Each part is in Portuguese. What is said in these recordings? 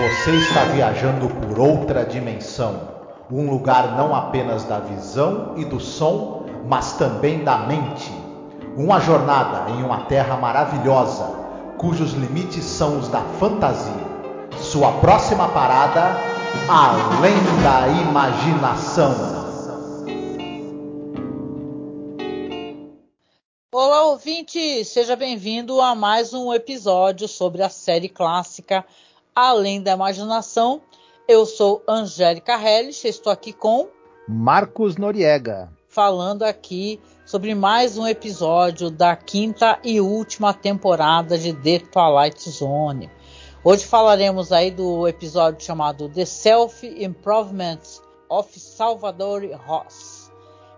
Você está viajando por outra dimensão, um lugar não apenas da visão e do som, mas também da mente. Uma jornada em uma terra maravilhosa, cujos limites são os da fantasia. Sua próxima parada, além da imaginação. Olá, ouvinte! Seja bem-vindo a mais um episódio sobre a série clássica Além da Imaginação. Eu sou Angélica Helles, estou aqui com Marcos Noriega. Falando aqui sobre mais um episódio da quinta e última temporada de The Twilight Zone. Hoje falaremos aí do episódio chamado The Self Improvement of Salvador Ross.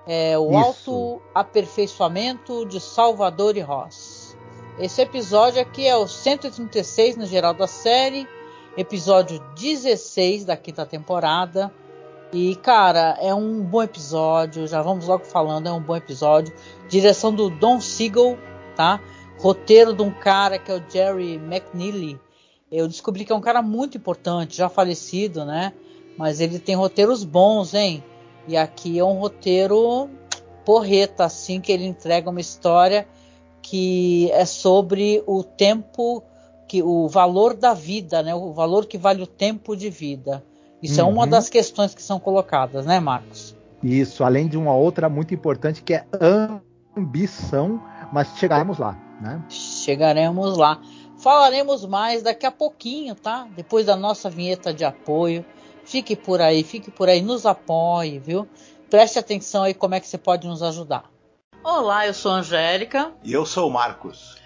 É, o auto-aperfeiçoamento de Salvador Ross. Esse episódio aqui é o 136 no geral da série episódio 16 da quinta temporada. E, cara, é um bom episódio. Já vamos logo falando, é um bom episódio. Direção do Don Siegel, tá? Roteiro de um cara que é o Jerry McNeely. Eu descobri que é um cara muito importante, já falecido, né? Mas ele tem roteiros bons, hein? E aqui é um roteiro porreta, assim, que ele entrega uma história que é sobre o tempo que o valor da vida, né? O valor que vale o tempo de vida. Isso uhum. é uma uhum. das questões que são colocadas, né, Marcos? Isso, além de uma outra muito importante que é ambição, mas chegaremos lá, né? Chegaremos lá. Falaremos mais daqui a pouquinho, tá? Depois da nossa vinheta de apoio. Fique por aí, fique por aí, nos apoie, viu? Preste atenção aí como é que você pode nos ajudar. Olá, eu sou a Angélica. E eu sou o Marcos.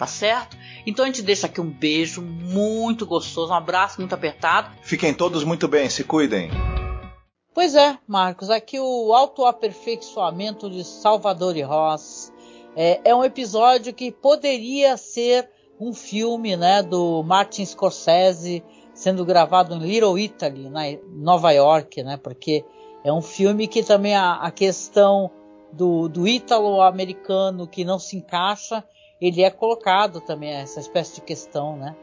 tá certo? Então a gente deixa aqui um beijo muito gostoso, um abraço muito apertado. Fiquem todos muito bem, se cuidem. Pois é, Marcos, aqui o autoaperfeiçoamento de Salvador e Ross é, é um episódio que poderia ser um filme, né, do Martin Scorsese sendo gravado em Little Italy, na Nova York, né, porque é um filme que também a, a questão do, do ítalo-americano que não se encaixa ele é colocado também, essa espécie de questão, né?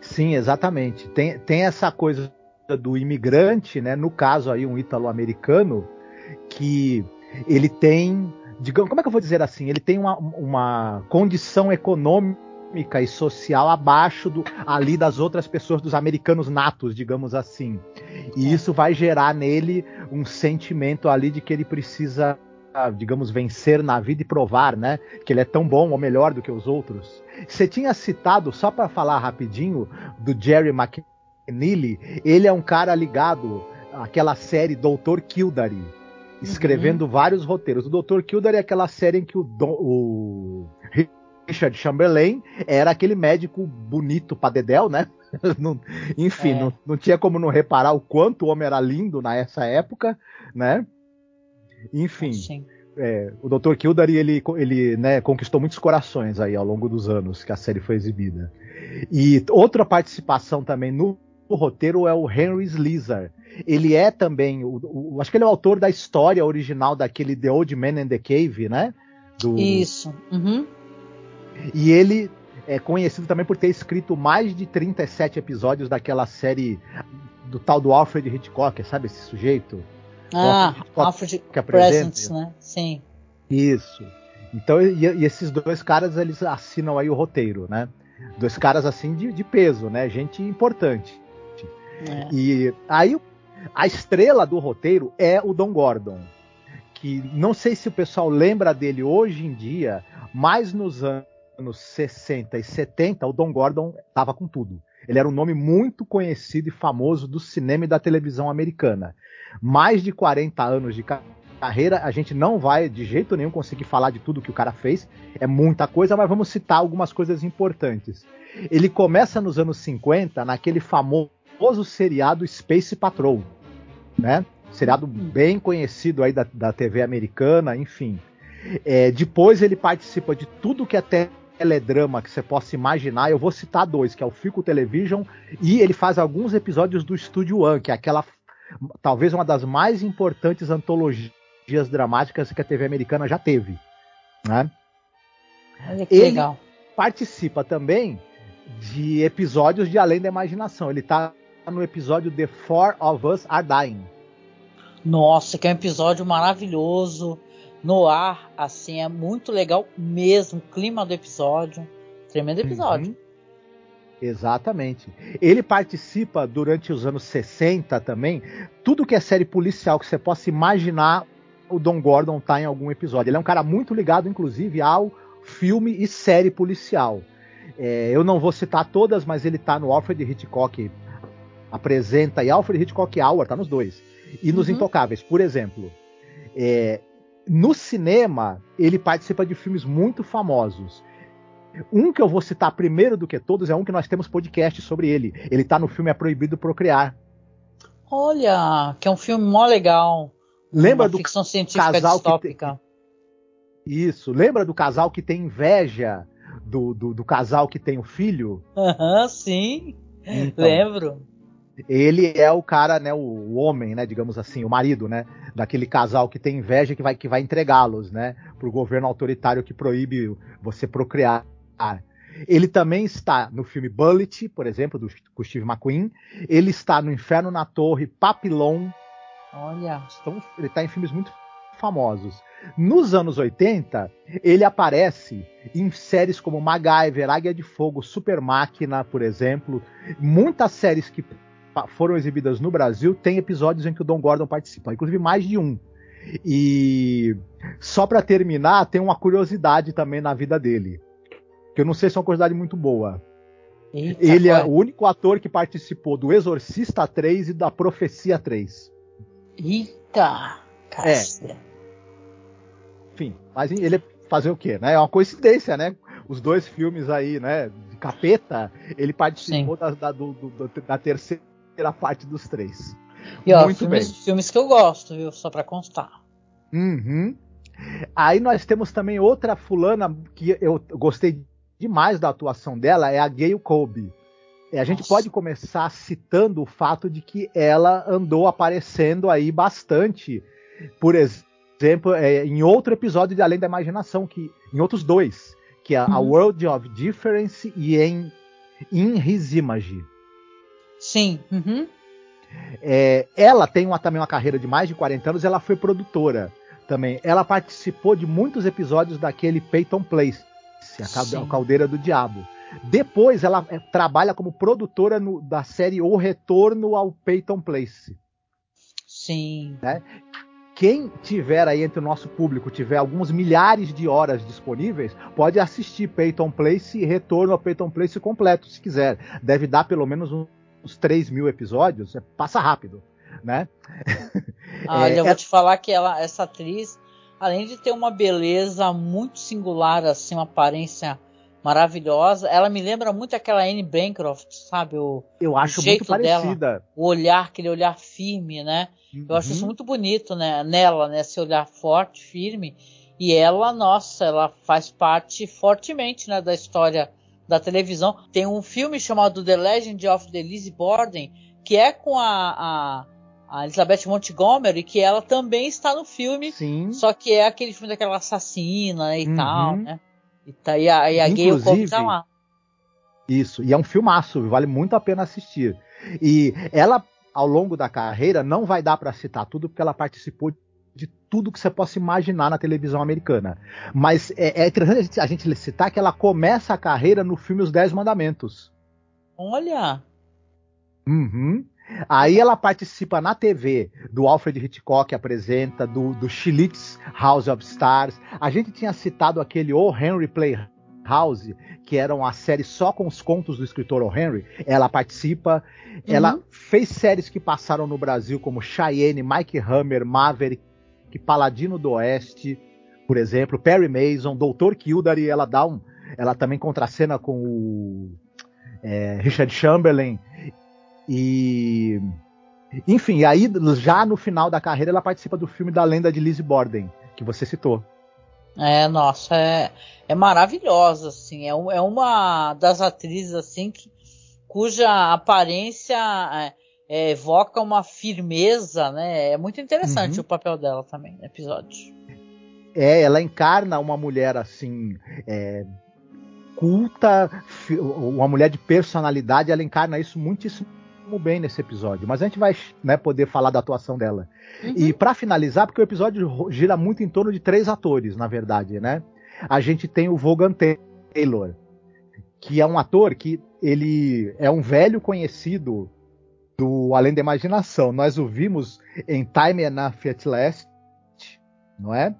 Sim, exatamente. Tem, tem essa coisa do imigrante, né? No caso aí, um ítalo-americano, que ele tem, digamos, como é que eu vou dizer assim? Ele tem uma, uma condição econômica e social abaixo do, ali das outras pessoas, dos americanos natos, digamos assim. E é. isso vai gerar nele um sentimento ali de que ele precisa digamos, vencer na vida e provar, né? Que ele é tão bom ou melhor do que os outros. Você tinha citado, só para falar rapidinho, do Jerry McNeely, ele é um cara ligado àquela série Doutor Kildare, escrevendo uhum. vários roteiros. O Doutor Kildare é aquela série em que o, o Richard Chamberlain era aquele médico bonito pra Dedel, né? não, enfim, é. não, não, tinha como não reparar o quanto o homem era lindo nessa época, né? Enfim. É, o Dr. Kildare ele, ele né, conquistou muitos corações aí ao longo dos anos que a série foi exibida. E outra participação também no, no roteiro é o Henry Slizar. Ele é também, o, o, acho que ele é o autor da história original daquele The Old Man in the Cave, né? Do, Isso. Uhum. E ele é conhecido também por ter escrito mais de 37 episódios daquela série do tal do Alfred Hitchcock, sabe esse sujeito? Ah, Alfred, Alfred Presence, né? Sim. Isso. Então, e, e, esses dois caras, eles assinam aí o roteiro, né? Dois caras, assim, de, de peso, né? Gente importante. É. E aí, a estrela do roteiro é o Don Gordon. Que não sei se o pessoal lembra dele hoje em dia, mas nos anos anos 60 e 70, o Don Gordon estava com tudo. Ele era um nome muito conhecido e famoso do cinema e da televisão americana. Mais de 40 anos de carreira, a gente não vai de jeito nenhum conseguir falar de tudo que o cara fez, é muita coisa, mas vamos citar algumas coisas importantes. Ele começa nos anos 50 naquele famoso seriado Space Patrol, né? Seriado bem conhecido aí da, da TV americana, enfim. É, depois ele participa de tudo que até teledrama que você possa imaginar. Eu vou citar dois, que é o Fico Television e ele faz alguns episódios do Studio One, que é aquela talvez uma das mais importantes antologias dramáticas que a TV americana já teve, né? Olha que ele legal. participa também de episódios de Além da Imaginação. Ele está no episódio The Four of Us Are Dying. Nossa, que é um episódio maravilhoso no ar, assim, é muito legal mesmo. O clima do episódio. Tremendo episódio. Uhum. Exatamente. Ele participa durante os anos 60 também. Tudo que é série policial que você possa imaginar, o Don Gordon tá em algum episódio. Ele é um cara muito ligado, inclusive, ao filme e série policial. É, eu não vou citar todas, mas ele tá no Alfred Hitchcock apresenta e Alfred Hitchcock Hour, tá nos dois. E nos uhum. Intocáveis, por exemplo. É, no cinema, ele participa de filmes muito famosos. Um que eu vou citar primeiro do que todos é um que nós temos podcast sobre ele. Ele tá no filme É Proibido Procriar. Olha, que é um filme mó legal. Lembra do ficção científica casal distópica. Que tem... Isso. Lembra do casal que tem inveja do, do, do casal que tem o filho? Aham, uhum, sim. Então, Lembro ele é o cara, né, o, homem, né, digamos assim, o marido, né, daquele casal que tem inveja que vai, que vai entregá-los, né, para o governo autoritário que proíbe você procriar. Ele também está no filme Bullet, por exemplo, do, com Steve McQueen. Ele está no Inferno na Torre, Papillon. Olha. Então, ele está em filmes muito famosos. Nos anos 80, ele aparece em séries como MacGyver, Águia de Fogo, Super Máquina, por exemplo. Muitas séries que foram exibidas no Brasil, tem episódios em que o Don Gordon participa, inclusive mais de um. E só para terminar, tem uma curiosidade também na vida dele, que eu não sei se é uma curiosidade muito boa. Eita, ele é o único ator que participou do Exorcista 3 e da Profecia 3. Eita! É. Enfim, mas ele fazer o quê, né? É uma coincidência, né? Os dois filmes aí, né? De capeta, ele participou da, da, do, do, da terceira parte dos três. E ó, Muito filmes, bem. filmes que eu gosto, viu? Só pra constar. Uhum. Aí nós temos também outra fulana que eu gostei demais da atuação dela, é a Gayle Colby. A gente Nossa. pode começar citando o fato de que ela andou aparecendo aí bastante, por exemplo, é, em outro episódio de Além da Imaginação, que em outros dois, que é uhum. a World of Difference e em In His Image. Sim. Uhum. É, ela tem uma, também uma carreira de mais de 40 anos, ela foi produtora também. Ela participou de muitos episódios daquele Peyton Place, a Caldeira do Diabo. Depois ela é, trabalha como produtora no, da série O Retorno ao Peyton Place. Sim. Né? Quem tiver aí entre o nosso público, tiver alguns milhares de horas disponíveis, pode assistir Peyton Place e Retorno ao Peyton Place completo, se quiser. Deve dar pelo menos uns 3 mil episódios, é, passa rápido, né? Olha, é, eu vou é... te falar que ela, essa atriz, além de ter uma beleza muito singular, assim, uma aparência maravilhosa. Ela me lembra muito aquela Anne Bancroft, sabe? O, eu acho o jeito muito parecida. Dela, o olhar, aquele olhar firme, né? Uhum. Eu acho isso uhum. muito bonito, né? Nela, né? Esse olhar forte, firme. E ela, nossa, ela faz parte fortemente, né, da história da televisão. Tem um filme chamado The Legend of the Lizzie Borden, que é com a, a, a Elizabeth Montgomery, que ela também está no filme. Sim. Só que é aquele filme daquela assassina e uhum. tal, né? E, tá, e a, e a Gay Cole tá lá. Isso, e é um filmaço, vale muito a pena assistir. E ela, ao longo da carreira, não vai dar para citar tudo, porque ela participou de tudo que você possa imaginar na televisão americana. Mas é, é interessante a gente citar que ela começa a carreira no filme Os Dez Mandamentos. Olha! Uhum. Aí ela participa na TV do Alfred Hitchcock, apresenta, do, do Schlitz House of Stars. A gente tinha citado aquele O Henry Playhouse, que era uma série só com os contos do escritor O. Henry. Ela participa. Uhum. Ela fez séries que passaram no Brasil, como Cheyenne, Mike Hammer, Maverick, Paladino do Oeste, por exemplo, Perry Mason, Doutor Kildare. Ela dá um. Ela também contracena com o é, Richard Chamberlain e. Enfim, aí já no final da carreira ela participa do filme da lenda de Lizzie Borden, que você citou. É, nossa, é, é maravilhosa, assim. É, é uma das atrizes, assim, que, cuja aparência é, é, evoca uma firmeza, né? É muito interessante uhum. o papel dela também no episódio. É, ela encarna uma mulher, assim, é, culta, uma mulher de personalidade, ela encarna isso muitíssimo bem nesse episódio, mas a gente vai né, poder falar da atuação dela. Uhum. E para finalizar, porque o episódio gira muito em torno de três atores, na verdade, né? A gente tem o Vaughan Taylor, que é um ator que ele é um velho conhecido do Além da Imaginação. Nós o vimos em Time Enough at Last, não é?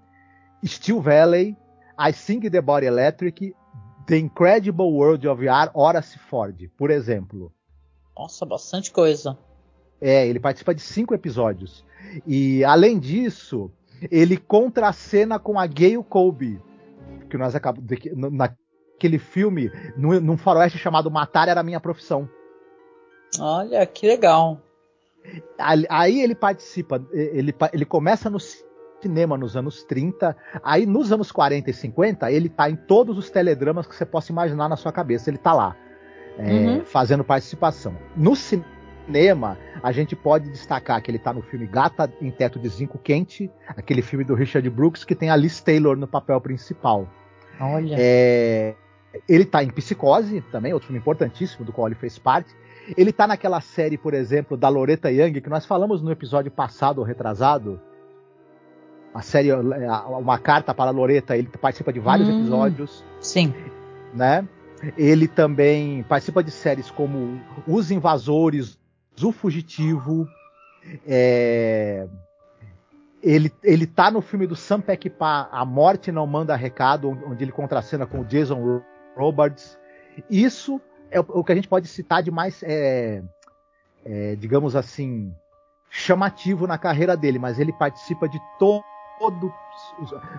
Steel Valley, I Sing the Body Electric, The Incredible World of Art, Horace Ford, por exemplo. Nossa, bastante coisa. É, ele participa de cinco episódios. E além disso, ele contracena com a Gayle Colby, que nós acabamos naquele filme, num, num faroeste chamado Matar era minha profissão. Olha, que legal. Aí ele participa, ele, ele começa no cinema nos anos 30, aí nos anos 40 e 50, ele tá em todos os teledramas que você possa imaginar na sua cabeça, ele tá lá é, uhum. fazendo participação. No cinema, a gente pode destacar que ele está no filme Gata em Teto de Zinco Quente, aquele filme do Richard Brooks, que tem a Liz Taylor no papel principal. Olha. É, ele está em Psicose, também, outro filme importantíssimo do qual ele fez parte. Ele está naquela série, por exemplo, da Loretta Young, que nós falamos no episódio passado ou retrasado. A série é, Uma Carta para a Loretta, ele participa de vários hum, episódios. Sim. Né? Ele também participa de séries como Os Invasores, O Fugitivo. É... Ele, ele tá no filme do Sam Peckinpah, A Morte Não Manda Recado, onde ele contracena com o Jason Robards. Isso é o, que a gente pode citar de mais, é, é, digamos assim, chamativo na carreira dele, mas ele participa de todo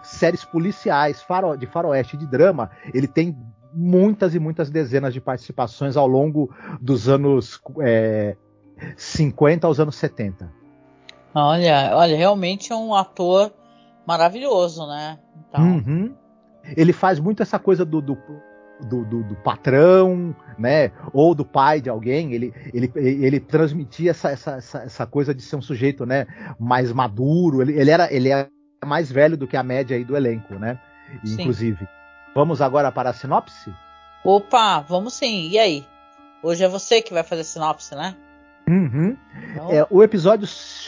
séries policiais, faro, de faroeste, de drama. Ele tem muitas e muitas dezenas de participações ao longo dos anos é, 50 aos anos 70. Olha, olha, realmente é um ator maravilhoso, né? Então... Uhum. Ele faz muito essa coisa do, do, do, do, do, patrão, né? Ou do pai de alguém. Ele, ele, ele transmitia essa, essa, essa, essa coisa de ser um sujeito, né? Mais maduro. Ele, ele era ele é mais velho do que a média aí do elenco, né? Inclusive. Vamos agora para a sinopse? Opa, vamos sim. E aí? Hoje é você que vai fazer a sinopse, né? Uhum. Então... É, o episódio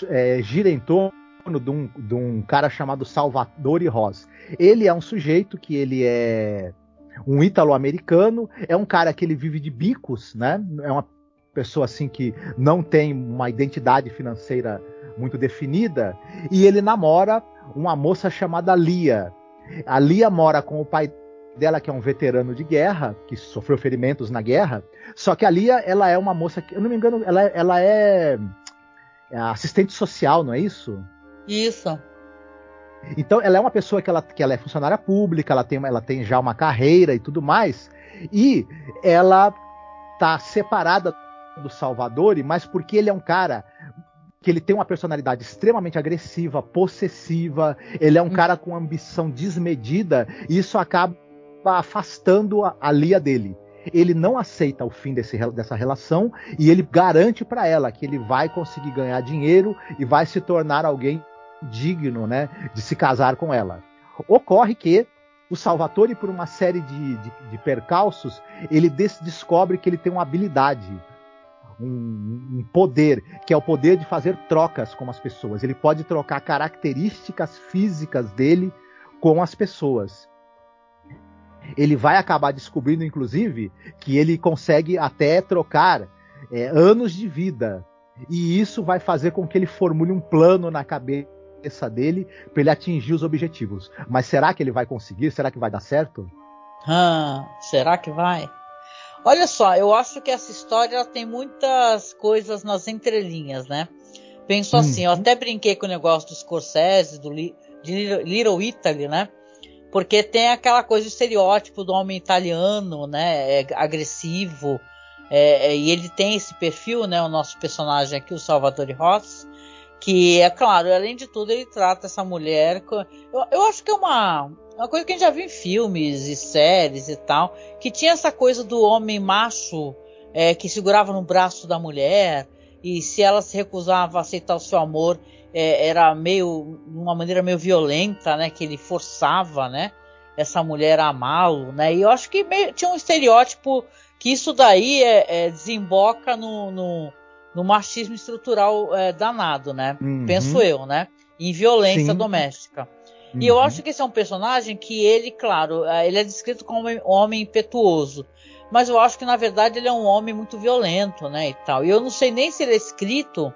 é, gira em torno de um, de um cara chamado Salvatore Ross. Ele é um sujeito que ele é um ítalo-americano, é um cara que ele vive de bicos, né? É uma pessoa assim que não tem uma identidade financeira muito definida e ele namora uma moça chamada Lia. A Lia mora com o pai dela, que é um veterano de guerra, que sofreu ferimentos na guerra. Só que a Lia, ela é uma moça que, eu não me engano, ela, ela é, é assistente social, não é isso? Isso. Então, ela é uma pessoa que ela, que ela é funcionária pública, ela tem, ela tem já uma carreira e tudo mais. E ela tá separada do Salvador, mas porque ele é um cara que ele tem uma personalidade extremamente agressiva, possessiva, ele é um hum. cara com ambição desmedida, e isso acaba afastando a, a Lia dele. Ele não aceita o fim desse, dessa relação e ele garante para ela que ele vai conseguir ganhar dinheiro e vai se tornar alguém digno, né, de se casar com ela. Ocorre que o Salvatore, por uma série de, de, de percalços, ele des descobre que ele tem uma habilidade, um, um, poder, que é o poder de fazer trocas com as pessoas. Ele pode trocar características físicas dele com as pessoas. Ele vai acabar descobrindo, inclusive, que ele consegue até trocar é, anos de vida. E isso vai fazer com que ele formule um plano na cabeça dele para ele atingir os objetivos. Mas será que ele vai conseguir? Será que vai dar certo? Ah, será que vai? Olha só, eu acho que essa história tem muitas coisas nas entrelinhas, né? Penso hum. assim, eu até brinquei com o negócio do Scorsese, do de Little Italy, né? Porque tem aquela coisa, estereótipo do homem italiano, né? É agressivo. É, é, e ele tem esse perfil, né? O nosso personagem aqui, o Salvatore Rossi que é claro, além de tudo, ele trata essa mulher. Eu, eu acho que é uma, uma coisa que a gente já viu em filmes e séries e tal, que tinha essa coisa do homem macho é, que segurava no braço da mulher e se ela se recusava a aceitar o seu amor, é, era meio, de uma maneira meio violenta, né, que ele forçava, né, essa mulher a amá-lo, né, e eu acho que meio, tinha um estereótipo que isso daí é, é desemboca no, no no machismo estrutural é, danado, né? Uhum. Penso eu, né? Em violência Sim. doméstica. Uhum. E eu uhum. acho que esse é um personagem que ele, claro, é, ele é descrito como um homem impetuoso. Mas eu acho que na verdade ele é um homem muito violento, né? E tal. E eu não sei nem se ele é escrito.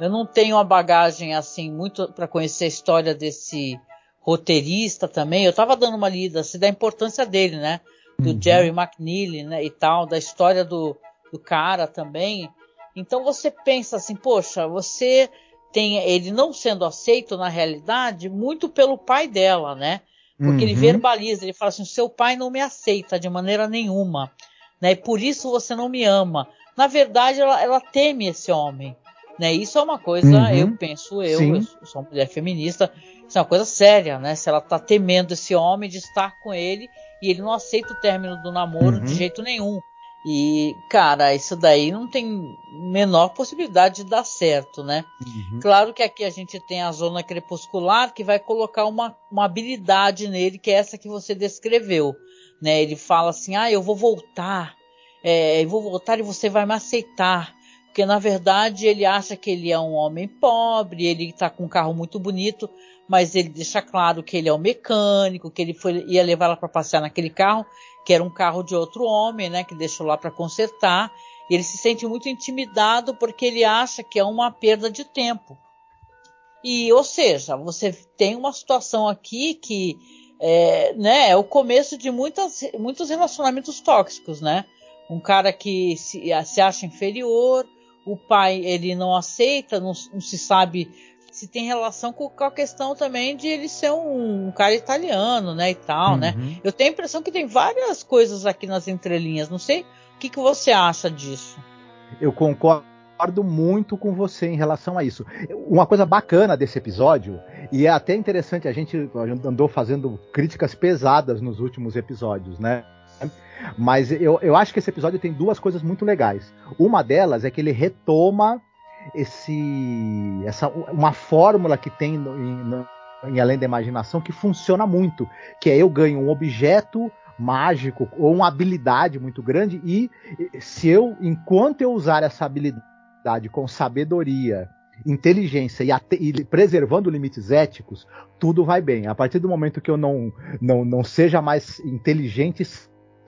Eu não tenho uma bagagem assim muito para conhecer a história desse roteirista também. Eu estava dando uma lida assim, da importância dele, né? Do uhum. Jerry McNeely, né? E tal, da história do, do cara também. Então você pensa assim, poxa, você tem ele não sendo aceito na realidade muito pelo pai dela, né? Porque uhum. ele verbaliza, ele fala assim: seu pai não me aceita de maneira nenhuma, né? E por isso você não me ama. Na verdade, ela, ela teme esse homem, né? Isso é uma coisa, uhum. eu penso, eu, Sim. eu sou uma mulher feminista, isso é uma coisa séria, né? Se ela tá temendo esse homem de estar com ele e ele não aceita o término do namoro uhum. de jeito nenhum. E, cara, isso daí não tem menor possibilidade de dar certo, né? Uhum. Claro que aqui a gente tem a zona crepuscular que vai colocar uma, uma habilidade nele, que é essa que você descreveu. Né? Ele fala assim: ah, eu vou voltar, é, eu vou voltar e você vai me aceitar. Porque na verdade ele acha que ele é um homem pobre, ele está com um carro muito bonito, mas ele deixa claro que ele é um mecânico, que ele foi, ia levar ela para passear naquele carro que era um carro de outro homem, né, que deixou lá para consertar. E ele se sente muito intimidado porque ele acha que é uma perda de tempo. E, ou seja, você tem uma situação aqui que é, né, é o começo de muitas, muitos relacionamentos tóxicos, né? Um cara que se, se acha inferior, o pai ele não aceita, não, não se sabe se tem relação com, com, a questão também de ele ser um, um cara italiano, né, e tal, né? uhum. né? Eu tenho a impressão que tem várias coisas aqui nas entrelinhas. Não sei o que, que você acha disso. Eu concordo muito com você em relação a isso. Uma coisa bacana desse episódio, e é até interessante, a gente andou fazendo críticas pesadas nos últimos episódios, né? Mas eu, eu acho que esse episódio tem duas coisas muito legais. Uma delas é que ele retoma esse essa uma fórmula que tem em, em Além da Imaginação que funciona muito, que é eu ganho um objeto mágico ou uma habilidade muito grande e se eu enquanto eu usar essa habilidade com sabedoria inteligência e, e, preservando limites éticos, tudo vai bem. A partir do momento que eu não, não, não seja mais inteligente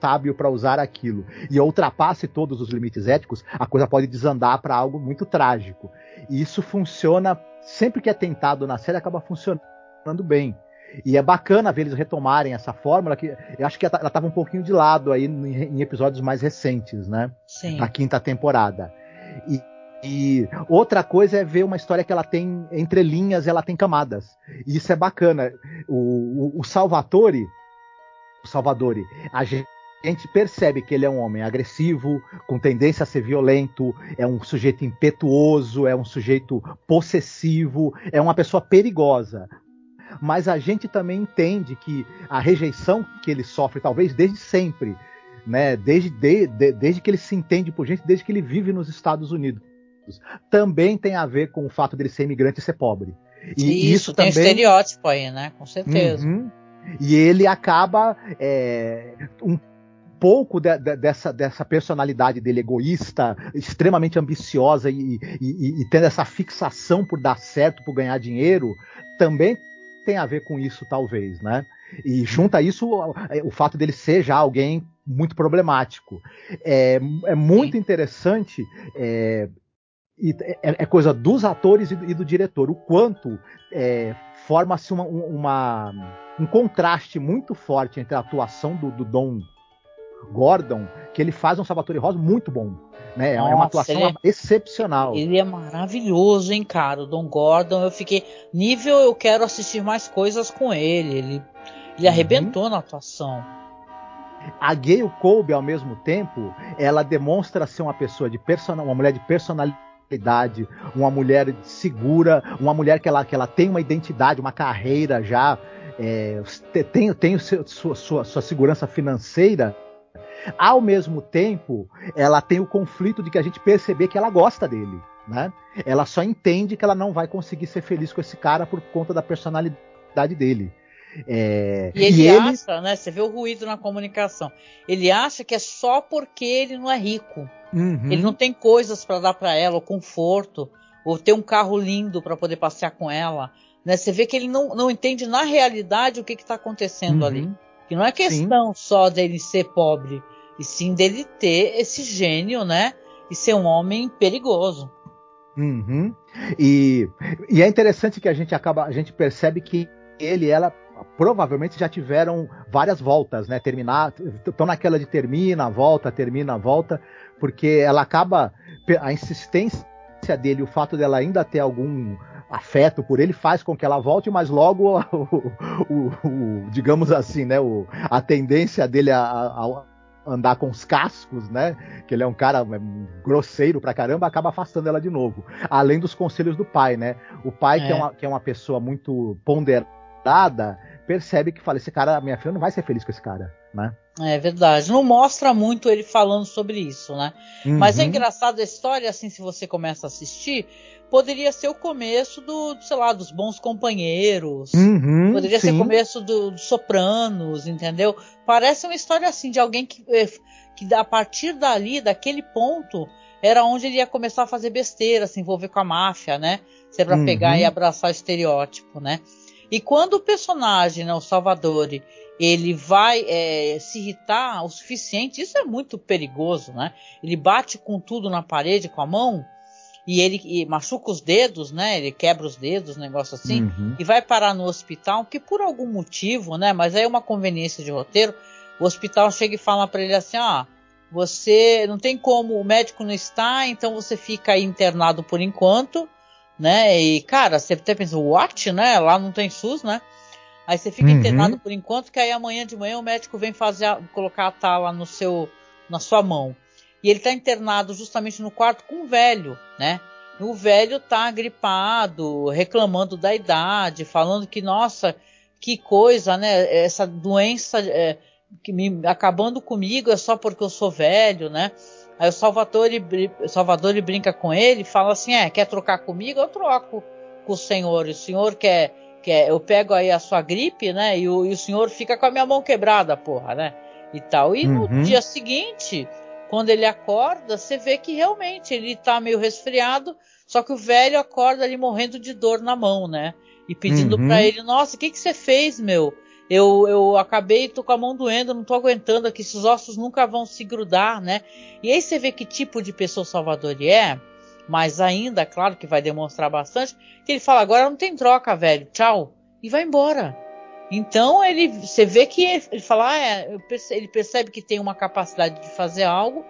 sábio para usar aquilo e ultrapasse todos os limites éticos, a coisa pode desandar para algo muito trágico. E isso funciona sempre que é tentado na série acaba funcionando bem. E é bacana ver eles retomarem essa fórmula que eu acho que ela estava um pouquinho de lado aí em episódios mais recentes, né? Sim. Na quinta temporada. E, e, outra coisa é ver uma história que ela tem entre linhas, ela tem camadas. E isso é bacana. O, o, o Salvatore, o Salvatore, a gente gente percebe que ele é um homem agressivo, com tendência a ser violento, é um sujeito impetuoso, é um sujeito possessivo, é uma pessoa perigosa. Mas a gente também entende que a rejeição que ele sofre, talvez desde sempre, né, desde, de, de, desde que ele se entende por gente, desde que ele vive nos Estados Unidos, também tem a ver com o fato dele ser imigrante e ser pobre. E isso, isso tem também... estereótipo aí, né? Com certeza. Uhum. E ele acaba é, um pouco de, de, dessa, dessa personalidade dele egoísta, extremamente ambiciosa e, e, e, tendo essa fixação por dar certo, por ganhar dinheiro, também tem a ver com isso, talvez, né? E junta isso o fato dele ser já alguém muito problemático. É, é muito Sim. interessante é, é, é, coisa dos atores e do, e do diretor, o quanto é, forma-se uma, uma, um contraste muito forte entre a atuação do, do, Dom Gordon, que ele faz um Salvatore Rosa muito bom. Né? Nossa, é uma atuação é, excepcional. Ele é maravilhoso, hein, cara? O Dom Gordon, eu fiquei. Nível, eu quero assistir mais coisas com ele. Ele, ele uhum. arrebentou na atuação. A Gayle Colby, ao mesmo tempo, ela demonstra ser uma pessoa de personal, uma mulher de personalidade idade, uma mulher segura, uma mulher que ela, que ela tem uma identidade, uma carreira já, é, tem, tem seu, sua, sua, sua segurança financeira. Ao mesmo tempo, ela tem o conflito de que a gente perceber que ela gosta dele. Né? Ela só entende que ela não vai conseguir ser feliz com esse cara por conta da personalidade dele. É, e ele, e ele acha, né? Você vê o ruído na comunicação. Ele acha que é só porque ele não é rico. Uhum. Ele não tem coisas para dar para ela, ou conforto, ou ter um carro lindo para poder passear com ela. Né? Você vê que ele não, não entende na realidade o que está acontecendo uhum. ali. Não é questão sim. só dele ser pobre, e sim dele ter esse gênio, né? E ser um homem perigoso. Uhum. E, e é interessante que a gente acaba, a gente percebe que ele e ela provavelmente já tiveram várias voltas, né? Terminar, estão naquela de termina, volta, termina, volta, porque ela acaba a insistência dele, o fato dela ainda ter algum afeto por ele faz com que ela volte, mas logo o, o, o digamos assim, né, o, a tendência dele a, a, andar com os cascos, né, que ele é um cara é, grosseiro pra caramba, acaba afastando ela de novo. Além dos conselhos do pai, né? O pai é. que, é uma, que é uma pessoa muito ponderada, percebe que fala, esse cara, minha filha não vai ser feliz com esse cara, né? É verdade. Não mostra muito ele falando sobre isso, né? Uhum. Mas é engraçado a história, assim, se você começa a assistir, poderia ser o começo do, sei lá, dos bons companheiros. Uhum, poderia sim. ser o começo do, do, Sopranos, entendeu? Parece uma história assim de alguém que, eh, que a partir dali, daquele ponto, era onde ele ia começar a fazer besteira, se envolver com a máfia, né? Se é pra uhum. pegar e abraçar o estereótipo, né? E quando o personagem, né, o Salvador, ele vai é, se irritar o suficiente, isso é muito perigoso, né? Ele bate com tudo na parede com a mão e ele e machuca os dedos, né? Ele quebra os dedos, negócio assim, uhum. e vai parar no hospital, que por algum motivo, né? Mas aí é uma conveniência de roteiro. O hospital chega e fala para ele assim: ó, você não tem como, o médico não está, então você fica aí internado por enquanto né? E, cara, você até pensa, what, né? Lá não tem SUS, né? Aí você fica uhum. internado por enquanto, que aí amanhã de manhã o médico vem fazer a, colocar a tala no seu, na sua mão. E ele tá internado justamente no quarto com o velho, né? O velho tá gripado, reclamando da idade, falando que, nossa, que coisa, né? Essa doença é, que me acabando comigo é só porque eu sou velho, né? Aí o Salvatore, Salvador brinca com ele e fala assim: é, quer trocar comigo? Eu troco com o senhor. E o senhor quer, quer eu pego aí a sua gripe, né? E o, e o senhor fica com a minha mão quebrada, porra, né? E tal. E uhum. no dia seguinte, quando ele acorda, você vê que realmente ele tá meio resfriado, só que o velho acorda ali morrendo de dor na mão, né? E pedindo uhum. para ele: nossa, o que, que você fez, meu? eu, eu acabei, tô com a mão doendo, não tô aguentando aqui, esses ossos nunca vão se grudar, né? E aí você vê que tipo de pessoa Salvador é, mas ainda, claro que vai demonstrar bastante, que ele fala, agora não tem troca, velho, tchau, e vai embora. Então ele, você vê que ele, ele fala, ah, é, ele percebe que tem uma capacidade de fazer algo,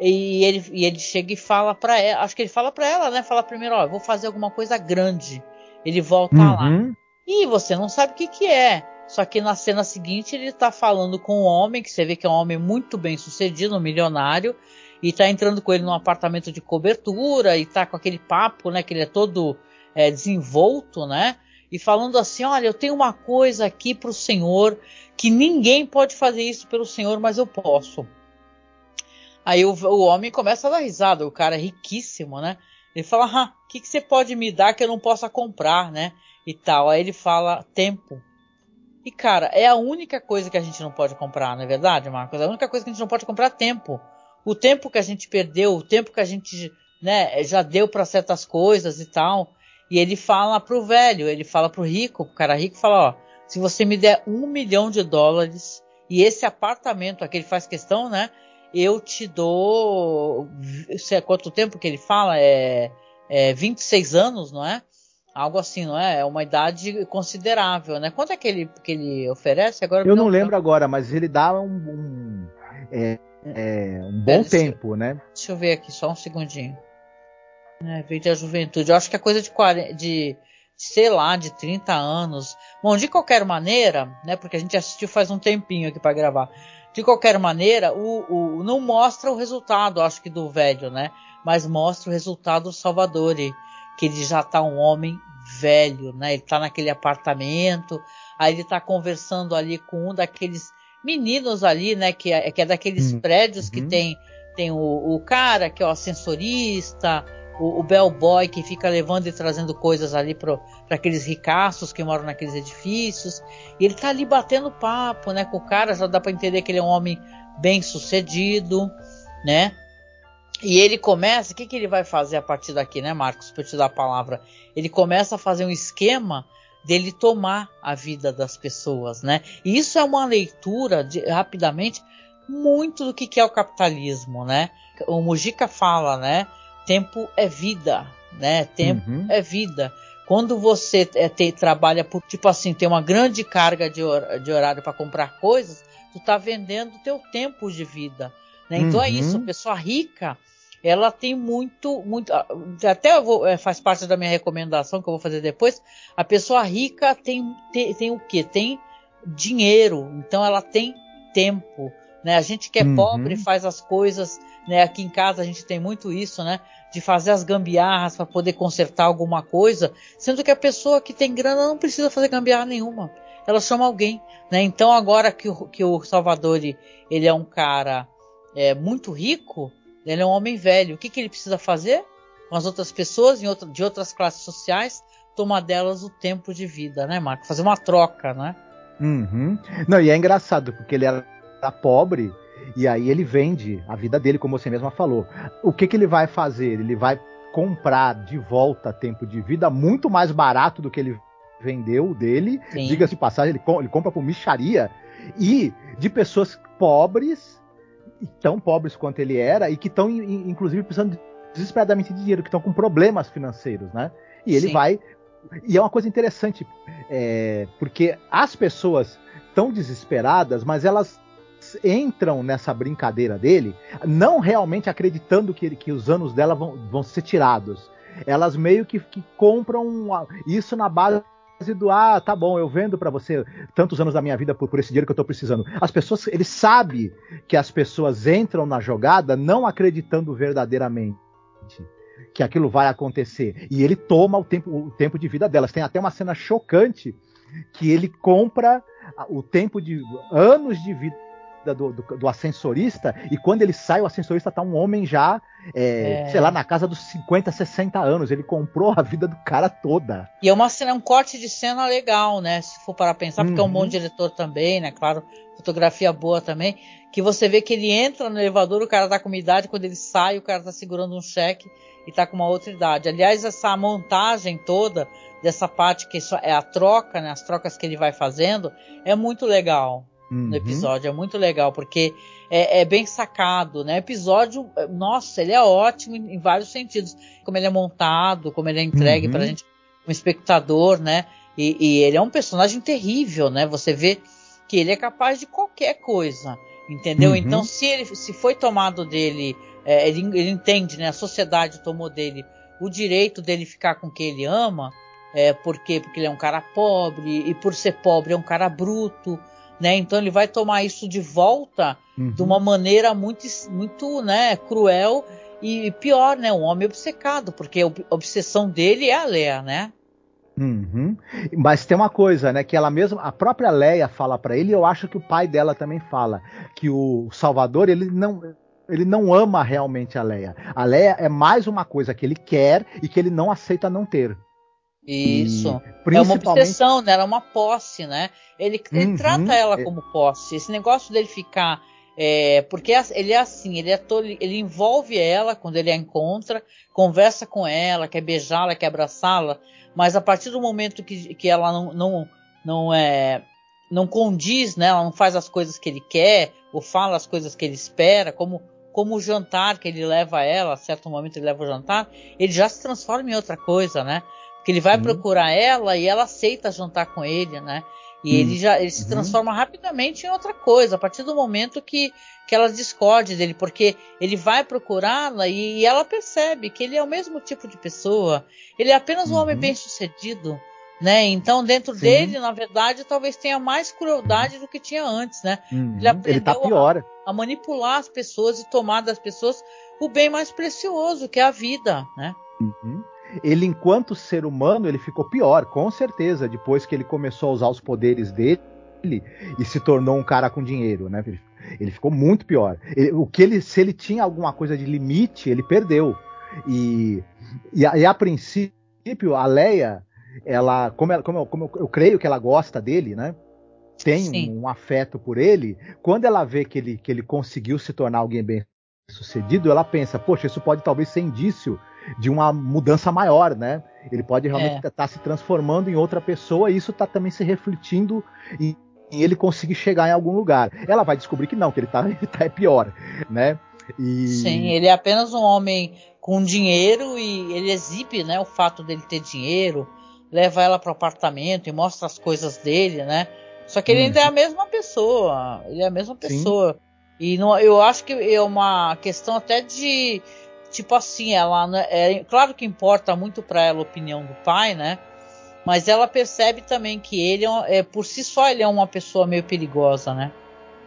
e ele, e ele chega e fala para ela, acho que ele fala para ela, né? Fala primeiro, ó, vou fazer alguma coisa grande. Ele volta uhum. lá. E você não sabe o que que é. Só que na cena seguinte ele tá falando com um homem, que você vê que é um homem muito bem sucedido, um milionário, e tá entrando com ele num apartamento de cobertura, e tá com aquele papo, né, que ele é todo é, desenvolto, né? E falando assim, olha, eu tenho uma coisa aqui pro senhor, que ninguém pode fazer isso pelo senhor, mas eu posso. Aí o, o homem começa a dar risada, o cara é riquíssimo, né? Ele fala, ah, o que, que você pode me dar que eu não possa comprar, né? E tal. Aí ele fala, tempo. E cara, é a única coisa que a gente não pode comprar, não é verdade, Marcos? É a única coisa que a gente não pode comprar é tempo. O tempo que a gente perdeu, o tempo que a gente né, já deu para certas coisas e tal. E ele fala pro velho, ele fala pro rico, o cara rico fala, ó, se você me der um milhão de dólares e esse apartamento aqui ele faz questão, né? Eu te dou, sei quanto tempo que ele fala? É, é 26 anos, não é? Algo assim, não é? É uma idade considerável, né? Quanto é que ele, que ele oferece agora? Eu não, não lembro agora, mas ele dá um, um, é, é, um bom tempo, né? Deixa eu ver aqui, só um segundinho. É, veio da juventude. Eu acho que é coisa de, 40, de, sei lá, de 30 anos. Bom, de qualquer maneira, né? Porque a gente assistiu faz um tempinho aqui para gravar. De qualquer maneira, o, o, não mostra o resultado, acho que do velho, né? Mas mostra o resultado do Salvador que ele já tá um homem velho, né? Ele tá naquele apartamento, aí ele tá conversando ali com um daqueles meninos ali, né? Que é, que é daqueles uhum. prédios que uhum. tem, tem o, o, cara que é o ascensorista, o, o bellboy que fica levando e trazendo coisas ali para aqueles ricaços que moram naqueles edifícios. E ele tá ali batendo papo, né? Com o cara, já dá para entender que ele é um homem bem sucedido, né? E ele começa, o que, que ele vai fazer a partir daqui, né, Marcos? Para te dar a palavra. Ele começa a fazer um esquema dele tomar a vida das pessoas, né? E isso é uma leitura, de, rapidamente, muito do que, que é o capitalismo, né? O Mujica fala, né? Tempo é vida, né? Tempo uhum. é vida. Quando você é, te, trabalha por, tipo assim, tem uma grande carga de, hor de horário para comprar coisas, tu tá vendendo teu tempo de vida. Né? Então é uhum. é isso, pessoa rica, ela tem muito, muito, ah, até vou, é, faz parte da minha recomendação que eu vou fazer depois. A pessoa rica tem, tem, tem o que? Tem dinheiro, então ela tem tempo. Né? A gente que é uhum. pobre faz as coisas, né? Aqui em casa a gente tem muito isso, né? De fazer as gambiarras para poder consertar alguma coisa, sendo que a pessoa que tem grana não precisa fazer gambiarra nenhuma. Ela chama alguém, né? Então agora que o, que o Salvador ele é um cara é, muito rico, ele é um homem velho. O que, que ele precisa fazer com as outras pessoas outra, de outras classes sociais? Tomar delas o tempo de vida, né, Marco? Fazer uma troca, né? Uhum. Não, e é engraçado, porque ele era pobre e aí ele vende a vida dele, como você mesma falou. O que, que ele vai fazer? Ele vai comprar de volta tempo de vida muito mais barato do que ele vendeu dele. Diga-se de passagem, ele, ele compra por micharia. E de pessoas pobres tão pobres quanto ele era e que estão, inclusive, precisando desesperadamente de dinheiro, que estão com problemas financeiros, né? E ele Sim. vai. E é uma coisa interessante, é, porque as pessoas estão desesperadas, mas elas entram nessa brincadeira dele, não realmente acreditando que, que os anos dela vão, vão ser tirados. Elas meio que, que compram isso na base do ah, tá bom, eu vendo para você tantos anos da minha vida por, por esse dinheiro que eu tô precisando. As pessoas, ele sabe que as pessoas entram na jogada não acreditando verdadeiramente que aquilo vai acontecer. E ele toma o tempo, o tempo de vida delas. Tem até uma cena chocante que ele compra o tempo de anos de vida do, do, do, ascensorista, e quando ele sai, o ascensorista tá um homem já, é, é. sei lá, na casa dos 50, 60 anos. Ele comprou a vida do cara toda. E é uma cena, um corte de cena legal, né? Se for para pensar, porque uhum. é um bom uhum. diretor também, né? Claro, fotografia boa também. Que você vê que ele entra no elevador, o cara tá com uma idade, quando ele sai, o cara tá segurando um cheque e tá com uma outra idade. Aliás, essa montagem toda dessa parte que é a troca, né? As trocas que ele vai fazendo, é muito legal uhum. no episódio. É muito legal, porque é, é, bem sacado, né? O episódio, nossa, ele é ótimo em, em, vários sentidos. Como ele é montado, como ele é entregue uhum. pra gente, um espectador, né? E, e, ele é um personagem terrível, né? Você vê que ele é capaz de qualquer coisa, entendeu? Uhum. Então, se ele se foi tomado dele, é, ele, ele entende, né? A sociedade tomou dele o direito dele ficar com quem ele ama, É, por quê? Porque ele é um cara pobre, e por ser pobre é um cara bruto, né? Então ele vai tomar isso de volta uhum. de uma maneira muito, muito né, cruel e pior, né? Um homem obcecado, porque a obsessão dele é a Leia, né? Uhum. Mas tem uma coisa, né? Que ela mesma, a própria Leia fala para ele, e eu acho que o pai dela também fala, que o Salvador, ele não, ele não ama realmente a Leia. A Leia é mais uma coisa que ele quer e que ele não aceita não ter. Isso. É uma obsessão, né? Ela é uma posse, né? Ele, ele uhum. trata ela é. como posse. Esse negócio dele ficar. É, porque é ele é assim, ele, é todo, ele envolve ela quando ele a encontra, conversa com ela, quer beijá-la, quer abraçá-la, mas a partir do momento que, que ela não, não, não é não condiz, né? Ela não faz as coisas que ele quer ou fala as coisas que ele espera, como como o jantar que ele leva a ela, a certo momento ele leva o jantar, ele já se transforma em outra coisa, né? Porque ele vai uhum. procurar ela e ela aceita jantar com ele, né? E uhum. ele já ele se uhum. transforma rapidamente em outra coisa, a partir do momento que, que ela discorde dele, porque ele vai procurá-la e, e, ela percebe que ele é o mesmo tipo de pessoa, ele é apenas um homem uhum. bem sucedido, né? Então dentro Sim. dele, na verdade, talvez tenha mais crueldade do que tinha antes, né? Uhum. Ele aprendeu ele tá pior. A, a, manipular as pessoas e tomar das pessoas o bem mais precioso, que é a vida, né? Uhum ele, enquanto ser humano, ele ficou pior, com certeza, depois que ele começou a usar os poderes dele e se tornou um cara com dinheiro, né? Ele, ficou muito pior. Ele, o que ele, se ele tinha alguma coisa de limite, ele perdeu. E, e, a, e a princípio, a Leia, ela, como, ela, como, eu, como eu, eu creio que ela gosta dele, né? Tem um, um, afeto por ele. Quando ela vê que ele, que ele conseguiu se tornar alguém bem sucedido, ela pensa, poxa, isso pode talvez ser indício de uma mudança maior, né? Ele pode realmente estar é. tá se transformando em outra pessoa e isso está também se refletindo em, em, ele conseguir chegar em algum lugar. Ela vai descobrir que não, que ele está tá é pior, né? E... Sim, ele é apenas um homem com dinheiro e ele exibe, né, o fato dele ter dinheiro, leva ela para o apartamento e mostra as coisas dele, né? Só que ele hum. ainda é a mesma pessoa, ele é a mesma pessoa. Sim. E não, eu acho que é uma questão até de tipo assim, ela é claro que importa muito para ela a opinião do pai, né? Mas ela percebe também que ele é, é, por si só ele é uma pessoa meio perigosa, né?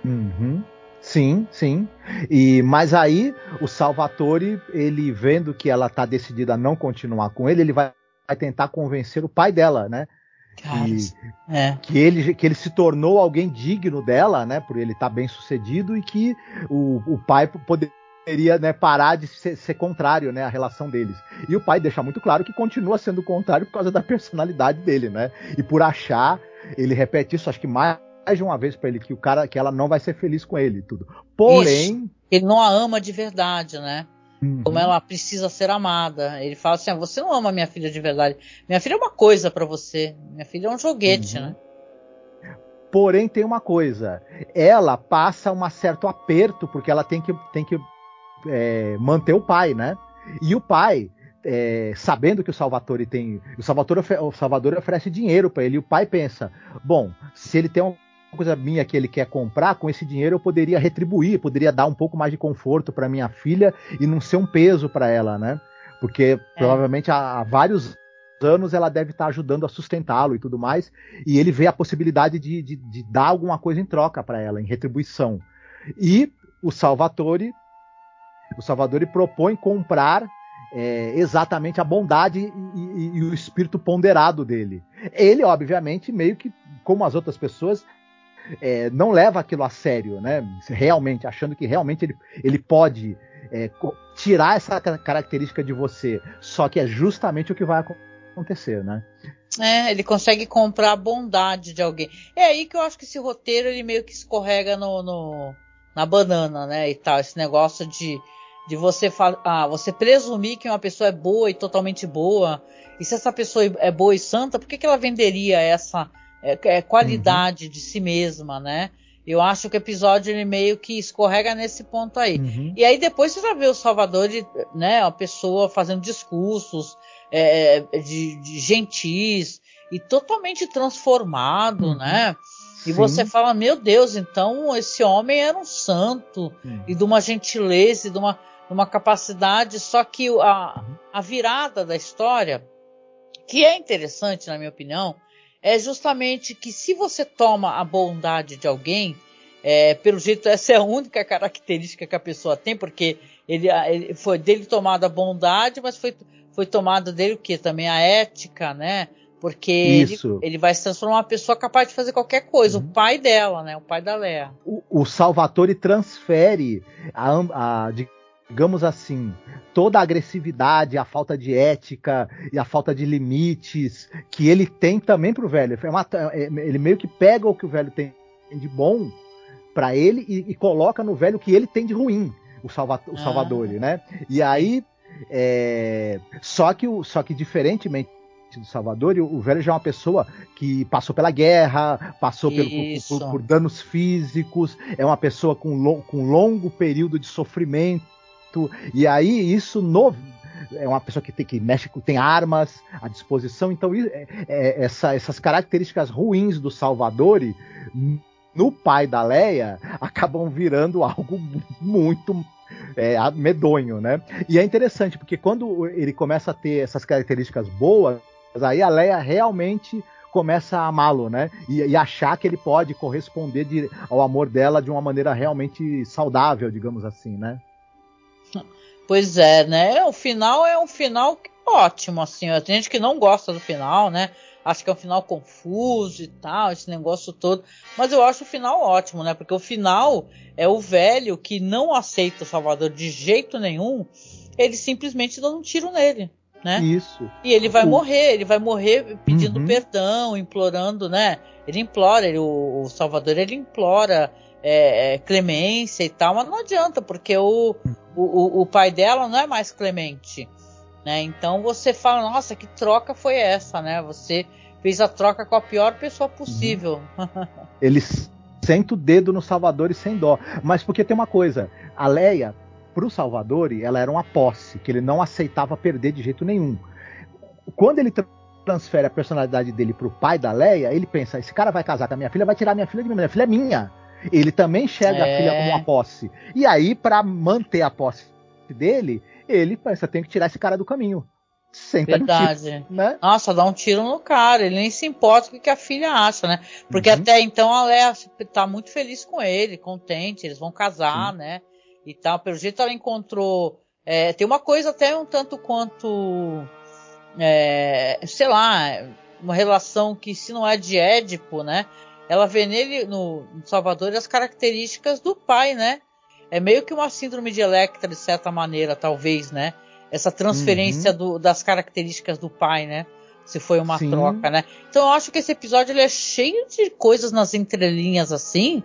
Uhum. Sim, sim. E mas aí o Salvatore, ele vendo que ela tá decidida a não continuar com ele, ele vai, vai tentar convencer o pai dela, né? Que, é. que, ele, que ele se tornou alguém digno dela, né? Por ele estar tá bem sucedido e que o, o pai poder poderia né, parar de ser, ser, contrário né, à relação deles. E o pai deixa muito claro que continua sendo contrário por causa da personalidade dele, né? E por achar, ele repete isso, acho que mais de uma vez para ele que o cara, que ela não vai ser feliz com ele, tudo. Porém, isso. ele não a ama de verdade, né? Uhum. Como ela precisa ser amada. Ele fala assim: ah, você não ama minha filha de verdade. Minha filha é uma coisa para você. Minha filha é um joguete, uhum. né? Porém, tem uma coisa. Ela passa um certo aperto, porque ela tem que, tem que é, manter o pai, né? E o pai, é, sabendo que o Salvatore tem. O Salvatore, o Salvador oferece dinheiro para ele, e o pai pensa: bom, se ele tem uma coisa minha que ele quer comprar, com esse dinheiro eu poderia retribuir, poderia dar um pouco mais de conforto para minha filha e não ser um peso para ela, né? Porque é. provavelmente há, há, vários anos ela deve estar tá ajudando a sustentá-lo e tudo mais, e ele vê a possibilidade de, de, de dar alguma coisa em troca para ela, em retribuição. E o Salvatore o Salvador propõe comprar é, exatamente a bondade e, e, e, o espírito ponderado dele. Ele, obviamente, meio que, como as outras pessoas, é, não leva aquilo a sério, né? Realmente, achando que realmente ele, ele pode é, tirar essa característica de você. Só que é justamente o que vai acontecer, né? É, ele consegue comprar a bondade de alguém. É aí que eu acho que esse roteiro ele meio que escorrega no, no na banana, né? E tal, esse negócio de de você, ah, você presumir que uma pessoa é boa e totalmente boa. E se essa pessoa é boa e santa, por que, que ela venderia essa é, é, qualidade uhum. de si mesma, né? Eu acho que o episódio ele meio que escorrega nesse ponto aí. Uhum. E aí depois você já vê o Salvador, né, uma pessoa fazendo discursos é, de, de gentis e totalmente transformado, uhum. né? E Sim. você fala, meu Deus, então esse homem era um santo uhum. e de uma gentileza e de uma uma capacidade, só que a, a virada da história que é interessante, na minha opinião, é justamente que se você toma a bondade de alguém, é, pelo jeito essa é a única característica que a pessoa tem, porque ele, ele foi dele tomada a bondade, mas foi, foi tomada dele o que? Também a ética, né? Porque ele, ele, vai se transformar uma pessoa capaz de fazer qualquer coisa. Uhum. O pai dela, né? O pai da Leia. O, o Salvatore transfere a, a, digamos assim, toda a agressividade, a falta de ética e a falta de limites que ele tem também pro velho. É uma, é, ele meio que pega o que o velho tem de bom para ele e, e, coloca no velho o que ele tem de ruim, o, Salva, o ah. Salvador, né? E aí, é, só que o, só que diferentemente do Salvador, o velho já é uma pessoa que passou pela guerra, passou pelo, por, por, por, danos físicos, é uma pessoa com, lo, com longo período de sofrimento. E aí, isso no, é uma pessoa que tem que mexe tem armas à disposição. Então, é, é, essa, essas características ruins do Salvador no pai da Leia acabam virando algo muito é, medonho, né? E é interessante porque quando ele começa a ter essas características boas, aí a Leia realmente começa a amá-lo, né? E, e, achar que ele pode corresponder de, ao amor dela de uma maneira realmente saudável, digamos assim, né? Pois é, né? O final é um final ótimo, assim. Tem gente que não gosta do final, né? Acho que é um final confuso e tal, esse negócio todo. Mas eu acho o final ótimo, né? Porque o final é o velho que não aceita o Salvador de jeito nenhum. Ele simplesmente dá um tiro nele, né? Isso. E ele vai o... morrer, ele vai morrer pedindo uhum. perdão, implorando, né? Ele implora, ele, o, o Salvador ele implora é, é, clemência e tal, mas não adianta, porque o, o, o pai dela não é mais clemente. Né? Então você fala, nossa, que troca foi essa, né? Você fez a troca com a pior pessoa possível. Uhum. Eles senta o dedo no Salvador e sem dó. Mas porque tem uma coisa, a Leia, pro Salvador, ela era uma posse, que ele não aceitava perder de jeito nenhum. Quando ele transfere a personalidade dele pro pai da Leia, ele pensa, esse cara vai casar com a minha filha, vai tirar minha filha de mim, minha filha é minha. Ele também enxerga é... a filha como uma posse. E aí, para manter a posse dele, ele pensa, tem que tirar esse cara do caminho. Senta Verdade. Tiro, né? Nossa, dá um tiro no cara, ele nem se importa com o que a filha acha, né? Porque uhum. até então a Leia tá muito feliz com ele, contente, eles vão casar, uhum. né? E tal. Pelo jeito ela encontrou. É, tem uma coisa até um tanto quanto. É, sei lá, uma relação que se não é de Édipo, né? Ela vê nele, no, Salvador, as características do pai, né? É meio que uma síndrome de Electra, de certa maneira, talvez, né? Essa transferência uhum. do, das características do pai, né? Se foi uma Sim. troca, né? Então eu acho que esse episódio ele é cheio de coisas nas entrelinhas assim.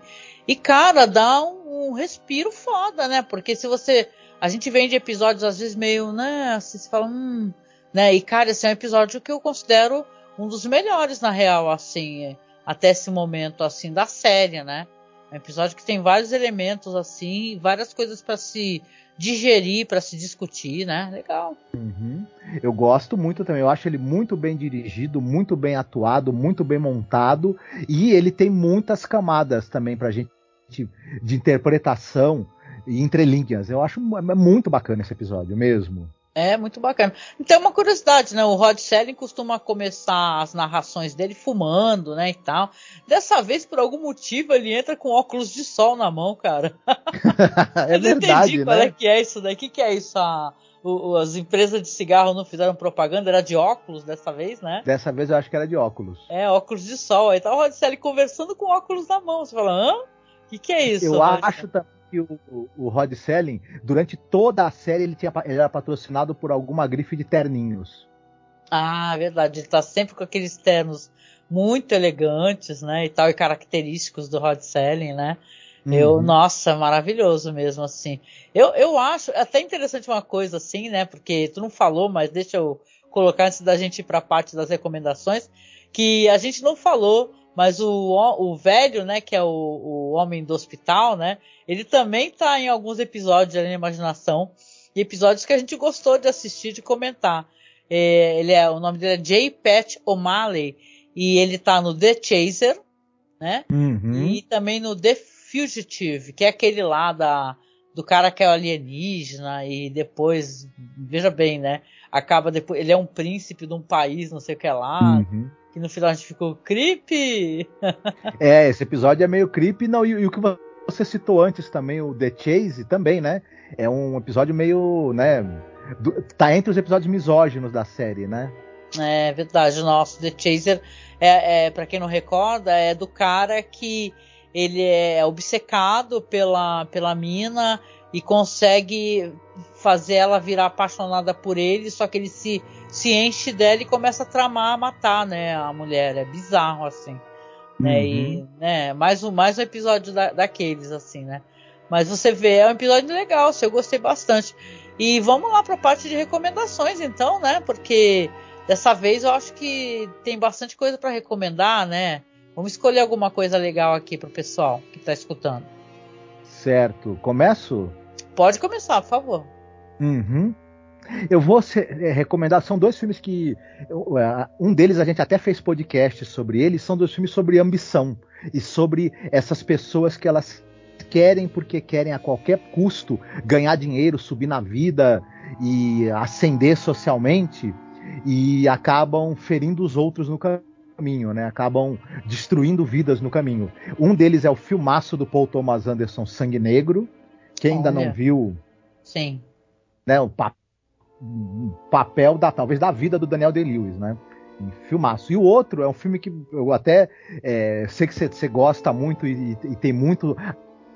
E, cara, dá um, um respiro foda, né? Porque se você. A gente vem de episódios, às vezes, meio, né? Assim, você fala, hum. Né? E, cara, esse é um episódio que eu considero um dos melhores, na real, assim, até esse momento, assim, da série, né? É um episódio que tem vários elementos assim, várias coisas para se digerir, para se discutir, né? Legal. Uhum. Eu gosto muito também. Eu acho ele muito bem dirigido, muito bem atuado, muito bem montado e ele tem muitas camadas também para gente de interpretação e entrelinhas. Eu acho é muito bacana esse episódio mesmo. É, muito bacana. Então, uma curiosidade, né? O Rod Selling costuma começar as narrações dele fumando, né, e tal. Dessa vez, por algum motivo, ele entra com óculos de sol na mão, cara. é eu não verdade, entendi né? qual é que é isso daí. O que, que é isso? A, o, as empresas de cigarro não fizeram propaganda, era de óculos dessa vez, né? Dessa vez eu acho que era de óculos. É, óculos de sol. Aí tá o Rod Selling conversando com óculos na mão. Você fala, hã? O que, que é isso? Eu acho também que o, o Rod Selling, durante toda a série, ele, tinha, ele era patrocinado por alguma grife de terninhos. Ah, verdade. Ele tá sempre com aqueles ternos muito elegantes, né? E tal, e característicos do Rod Selling, né? Uhum. Eu, nossa, maravilhoso mesmo, assim. Eu, eu acho até interessante uma coisa assim, né? Porque tu não falou, mas deixa eu colocar antes da gente ir pra parte das recomendações, que a gente não falou mas o, o velho, né, que é o, o homem do hospital, né, ele também tá em alguns episódios da imaginação e episódios que a gente gostou de assistir, de comentar. É, ele é, o nome dele é J. Pat O'Malley e ele tá no The Chaser, né, uhum. e também no The Fugitive, que é aquele lá da do cara que é alienígena e depois, veja bem, né? acaba depois. Ele é um príncipe de um país, não sei o que lá. Uhum. Que no final a gente ficou creepy. é, esse episódio é meio creepy, não, e, e o que você citou antes também, o The Chase, também, né? É um episódio meio, né? Do, tá entre os episódios misóginos da série, né? É verdade, nosso The Chaser é, é para quem não recorda, é do cara que ele é obcecado pela, pela mina e consegue fazer ela virar apaixonada por ele, só que ele se, se enche dela e começa a tramar, a matar, né, a mulher. É bizarro, assim. Né, uhum. e, né, mais um, mais um episódio da, daqueles, assim, né. Mas você vê, é um episódio legal, assim, eu gostei bastante. E vamos lá para a parte de recomendações, então, né, porque dessa vez eu acho que tem bastante coisa para recomendar, né. Vamos escolher alguma coisa legal aqui pro pessoal que está escutando. Certo. Começo? Pode começar, por favor. Uhum. Eu vou é, recomendar, são dois filmes que. Um deles a gente até fez podcast sobre ele, são dois filmes sobre ambição e sobre essas pessoas que elas querem porque querem a qualquer custo ganhar dinheiro, subir na vida e ascender socialmente e acabam ferindo os outros no caminho caminho, né? Acabam destruindo vidas no caminho. Um deles é o filmaço do Paul Thomas Anderson, Sangue Negro. Quem ainda não viu. Sim. Né, o pa papel da talvez da vida do Daniel Day-Lewis, né? Um filmaço. E o outro é um filme que eu até é, sei que você gosta muito e, e tem muito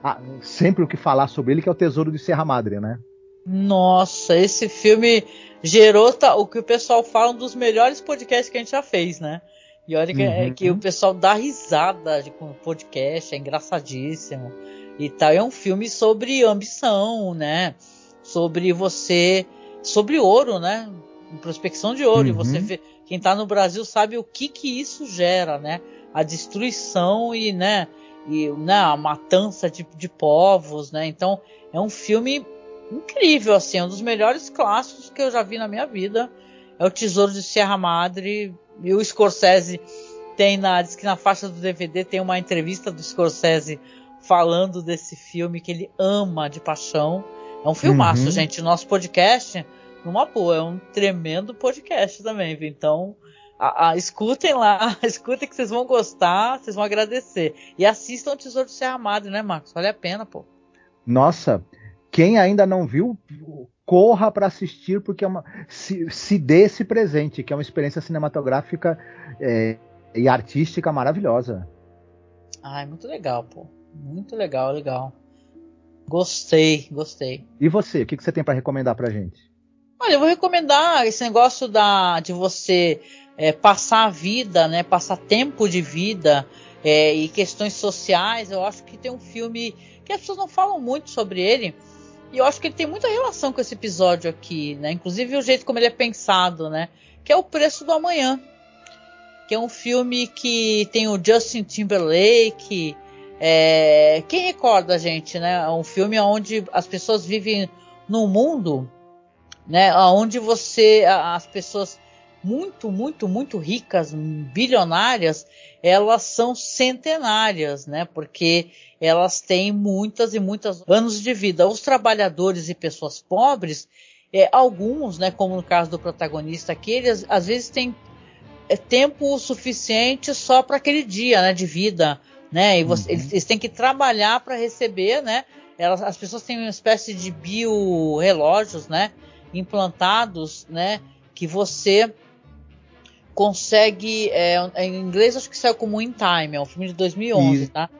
ah, sempre o que falar sobre ele, que é o Tesouro de Serra Madre, né? Nossa, esse filme gerou tá, o que o pessoal fala um dos melhores podcasts que a gente já fez, né? E olha que, é uhum. que o pessoal dá risada com o podcast, é engraçadíssimo. E tal. É um filme sobre ambição, né? Sobre você. Sobre ouro, né? Prospecção de ouro. Uhum. E você vê. Quem tá no Brasil sabe o que que isso gera, né? A destruição e, né? E né, a matança de, de povos, né? Então é um filme incrível, assim, é um dos melhores clássicos que eu já vi na minha vida. É o Tesouro de Serra Madre, e o Scorsese tem na, diz que na faixa do DVD tem uma entrevista do Scorsese falando desse filme que ele ama de paixão. É um filmaço, uhum. gente. Nosso podcast, numa boa, é um tremendo podcast também, viu? Então, a, a, escutem lá, escutem que vocês vão gostar, vocês vão agradecer. E assistam o Tesouro de Serra Madre, né, Marcos? Vale a pena, pô. Nossa, quem ainda não viu, corra para assistir, porque é uma, se, se dê esse presente, que é uma experiência cinematográfica é, e artística maravilhosa. Ai, muito legal, pô. Muito legal, legal. Gostei, gostei. E você, o que, que você tem para recomendar pra gente? Olha, eu vou recomendar esse negócio da, de você é, passar a vida, né? Passar tempo de vida é, e questões sociais. Eu acho que tem um filme que as pessoas não falam muito sobre ele, e eu acho que ele tem muita relação com esse episódio aqui, né? Inclusive o jeito como ele é pensado, né? Que é o Preço do Amanhã. Que é um filme que tem o Justin Timberlake. É... Quem recorda, gente, né? É um filme onde as pessoas vivem num mundo, né? Onde você, as pessoas muito, muito, muito ricas, bilionárias, elas são centenárias, né? Porque elas têm muitas e muitas anos de vida. Os trabalhadores e pessoas pobres, é, alguns, né, como no caso do protagonista aqui, eles às vezes têm é, tempo suficiente só para aquele dia, né, de vida, né? E você, uhum. eles, eles, têm que trabalhar para receber, né? Elas, as pessoas têm uma espécie de biorelógios, né, implantados, né, que você consegue. É, em inglês acho que saiu como In Time, é um filme de 2011, Isso. tá?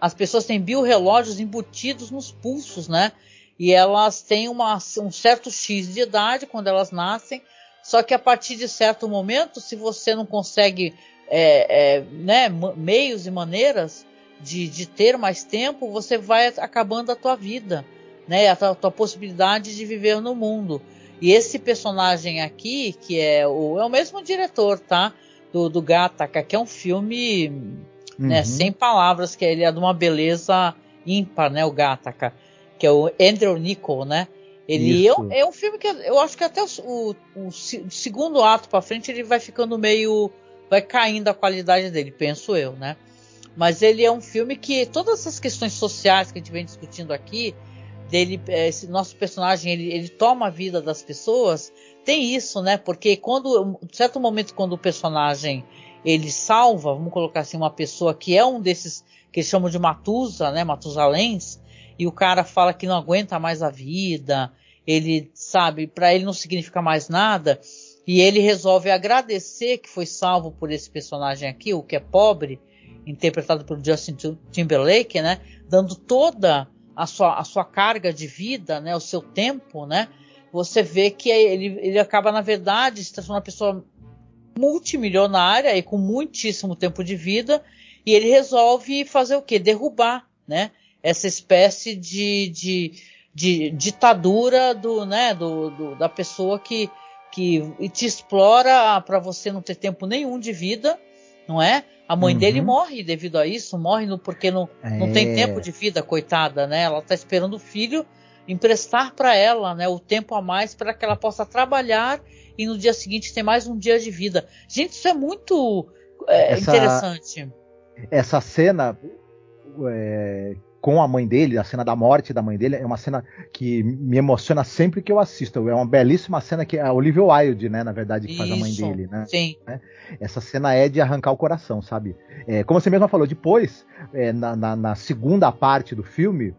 As pessoas têm biorrelógios embutidos nos pulsos, né? E elas têm uma, um certo X de idade quando elas nascem, só que a partir de certo momento, se você não consegue é, é, né, meios e maneiras de, de ter mais tempo, você vai acabando a tua vida, né? A tua, a tua possibilidade de viver no mundo. E esse personagem aqui, que é o, é o mesmo diretor, tá? Do, do Gattaca, que é um filme, né, uhum. né, sem palavras, que ele é de uma beleza ímpar, né, o Gattaca, que é o Andrew Nichol, né? Ele é, é, um filme que eu acho que até o, o, o segundo ato para frente ele vai ficando meio, vai caindo a qualidade dele, penso eu, né? Mas ele é um filme que todas essas questões sociais que a gente vem discutindo aqui, dele, é, esse nosso personagem, ele, ele toma a vida das pessoas, tem isso, né? Porque quando, em certo momento, quando o personagem ele salva, vamos colocar assim, uma pessoa que é um desses que eles chamam de Matusa, né? Matusalens, e o cara fala que não aguenta mais a vida, ele sabe, para ele não significa mais nada, e ele resolve agradecer que foi salvo por esse personagem aqui, o que é pobre, interpretado por Justin Timberlake, né? Dando toda a sua, a sua carga de vida, né? O seu tempo, né? Você vê que ele, ele acaba, na verdade, se transformando uma pessoa multimilionária e com muitíssimo tempo de vida, e ele resolve fazer o quê? Derrubar, né? Essa espécie de, de, de ditadura do, né? Do, do, da pessoa que que te explora para você não ter tempo nenhum de vida, não é? A mãe uhum. dele morre devido a isso, morre no, porque não, é. não tem é. tempo de vida, coitada, né? Ela está esperando o filho emprestar para ela, né, o tempo a mais para que ela possa trabalhar e no dia seguinte ter mais um dia de vida. Gente, isso é muito é, essa, interessante. Essa cena é, com a mãe dele, a cena da morte da mãe dele, é uma cena que me emociona sempre que eu assisto. É uma belíssima cena que é a Olivia Wilde, né, na verdade, que Isso, faz a mãe dele, né? Sim. Né? Essa cena é de arrancar o coração, sabe? É, como você mesma falou, depois, é, na, na, na, segunda parte do filme,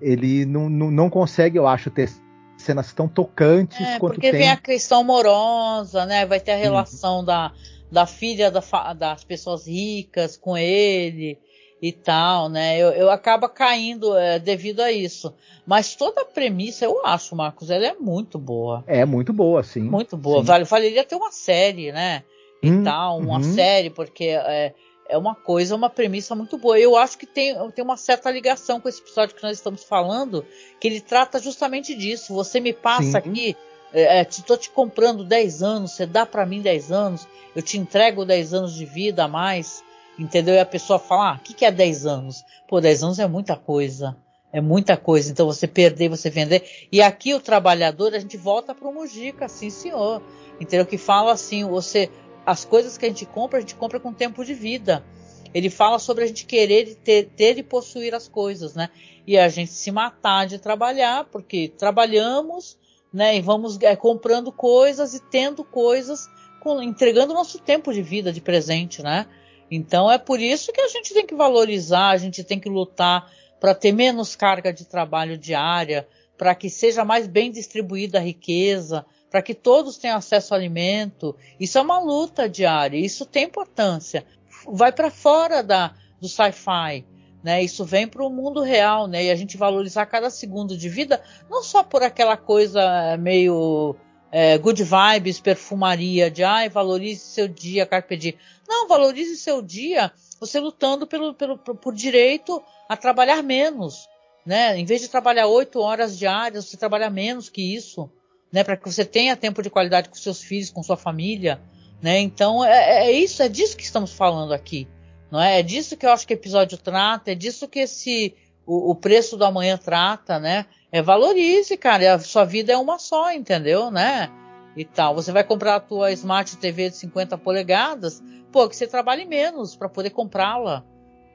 ele não, não, não consegue, eu acho, ter cenas tão tocantes é, quanto porque tem. vem a questão amorosa, né? Vai ter a relação da, da filha da, das pessoas ricas com ele e tal, né? Eu, eu acaba caindo é, devido a isso. Mas toda a premissa, eu acho, Marcos, ela é muito boa. É muito boa, sim. Muito boa. Sim. Vale, valeria ter uma série, né? E hum, tal, uma uhum. série, porque é, é uma coisa, uma premissa muito boa. Eu acho que tem, tem uma certa ligação com esse episódio que nós estamos falando, que ele trata justamente disso. Você me passa sim. aqui, é, é, te comprando 10 anos, você dá para mim 10 anos, eu te entrego 10 anos de vida a mais Entendeu? E a pessoa fala, ah, o que, que é 10 anos? Pô, 10 anos é muita coisa. É muita coisa. Então você perder, você vender. E aqui o trabalhador, a gente volta para o Mujica, sim senhor. Entendeu? Que fala assim, você, as coisas que a gente compra, a gente compra com tempo de vida. Ele fala sobre a gente querer ter, ter e possuir as coisas, né? E a gente se matar de trabalhar, porque trabalhamos, né? E vamos é, comprando coisas e tendo coisas, com, entregando nosso tempo de vida, de presente, né? Então é por isso que a gente tem que valorizar, a gente tem que lutar para ter menos carga de trabalho diária, para que seja mais bem distribuída a riqueza, para que todos tenham acesso ao alimento. Isso é uma luta diária, isso tem importância. Vai para fora da, do sci-fi. Né, isso vem para o mundo real, né? E a gente valorizar cada segundo de vida, não só por aquela coisa meio é, good vibes, perfumaria, de ai, valorize seu dia, carpe diem. Não, valorize seu dia você lutando pelo, pelo, por direito a trabalhar menos. Né? Em vez de trabalhar oito horas diárias, você trabalha menos que isso, né? Para que você tenha tempo de qualidade com seus filhos, com sua família, né? Então é, é, isso, é disso que estamos falando aqui, não é? É disso que eu acho que o episódio trata, é disso que esse o, o preço do amanhã trata, né? É valorize, cara. A sua vida é uma só, entendeu, né? E tal. Você vai comprar a tua Smart TV de 50 polegadas, pô, que você trabalhe menos para poder comprá-la,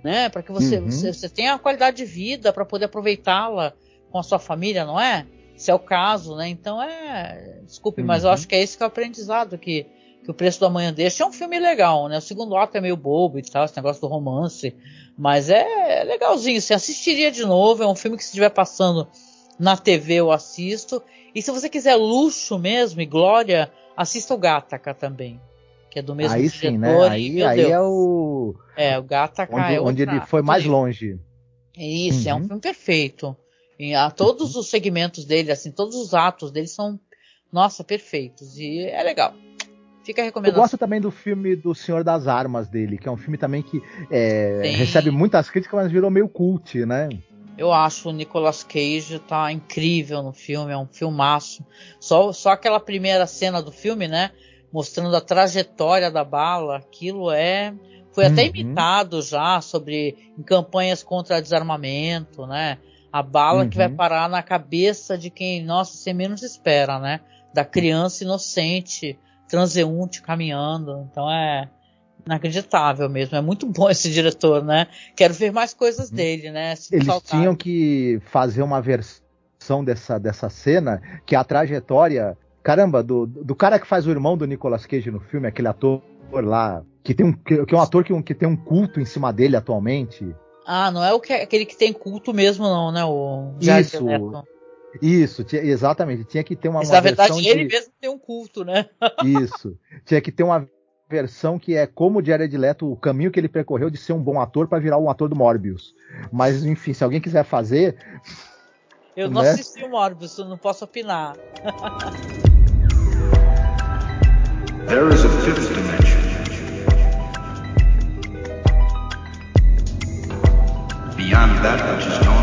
né? Para que você, uhum. você, você tenha a qualidade de vida para poder aproveitá-la com a sua família, não é? Se é o caso, né? Então é. Desculpe, uhum. mas eu uhum. acho que é esse que é o aprendizado que, que o preço do amanhã deixa. É um filme legal, né? O segundo ato é meio bobo e tal, esse negócio do romance. Mas é legalzinho. Você assistiria de novo. É um filme que se estiver passando na TV eu assisto. E se você quiser luxo mesmo e glória, assista o Gataca também. Que é do mesmo aí diretor. Sim, né? Aí, aí é o. É, o Gataca onde, é Onde ele foi mais longe. Isso, uhum. é um uhum. filme perfeito. E a todos os segmentos dele, assim, todos os atos dele são, nossa, perfeitos. E é legal. Fica. Eu gosto também do filme do Senhor das Armas dele, que é um filme também que é, recebe muitas críticas, mas virou meio cult, né? Eu acho o Nicolas Cage tá incrível no filme, é um filmaço. Só, só aquela primeira cena do filme, né? Mostrando a trajetória da bala, aquilo é. Foi até uhum. imitado já sobre em campanhas contra desarmamento, né? A bala uhum. que vai uhum. parar na cabeça de quem, nossa, você menos espera, né? Da criança inocente, transeunte caminhando. Então é inacreditável mesmo. É muito bom esse diretor, né? Quero ver mais coisas uhum. dele, né? Se Eles tinham que fazer uma versão dessa, dessa cena que a trajetória Caramba, do, do cara que faz o irmão do Nicolas Cage no filme, aquele ator lá, que tem um, que, que é um ator que, que tem um culto em cima dele atualmente. Ah, não é o que, aquele que tem culto mesmo, não, né? O Isso. Isso, tinha, exatamente. Tinha que ter uma. Mas uma na verdade ele mesmo tem um culto, né? Isso. Tinha que ter uma versão que é como o Jared Leto, o caminho que ele percorreu de ser um bom ator para virar um ator do Morbius. Mas, enfim, se alguém quiser fazer. Eu não né? assisti o Morbius, não posso opinar. There is a fifth dimension. Beyond that which is known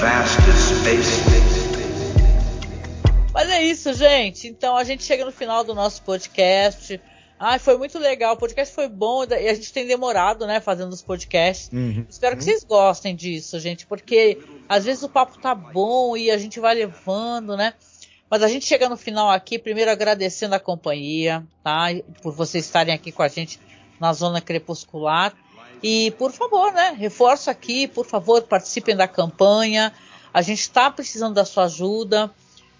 vast as space. Mas é isso, gente. Então a gente chega no final do nosso podcast. Ai, foi muito legal. O podcast foi bom e a gente tem demorado, né, fazendo os podcasts. Uhum. Espero que vocês gostem disso, gente, porque às vezes o papo tá bom e a gente vai levando, né? Mas a gente chega no final aqui, primeiro agradecendo a companhia, tá? Por vocês estarem aqui com a gente na zona crepuscular. E, por favor, né? Reforço aqui, por favor, participem da campanha. A gente está precisando da sua ajuda.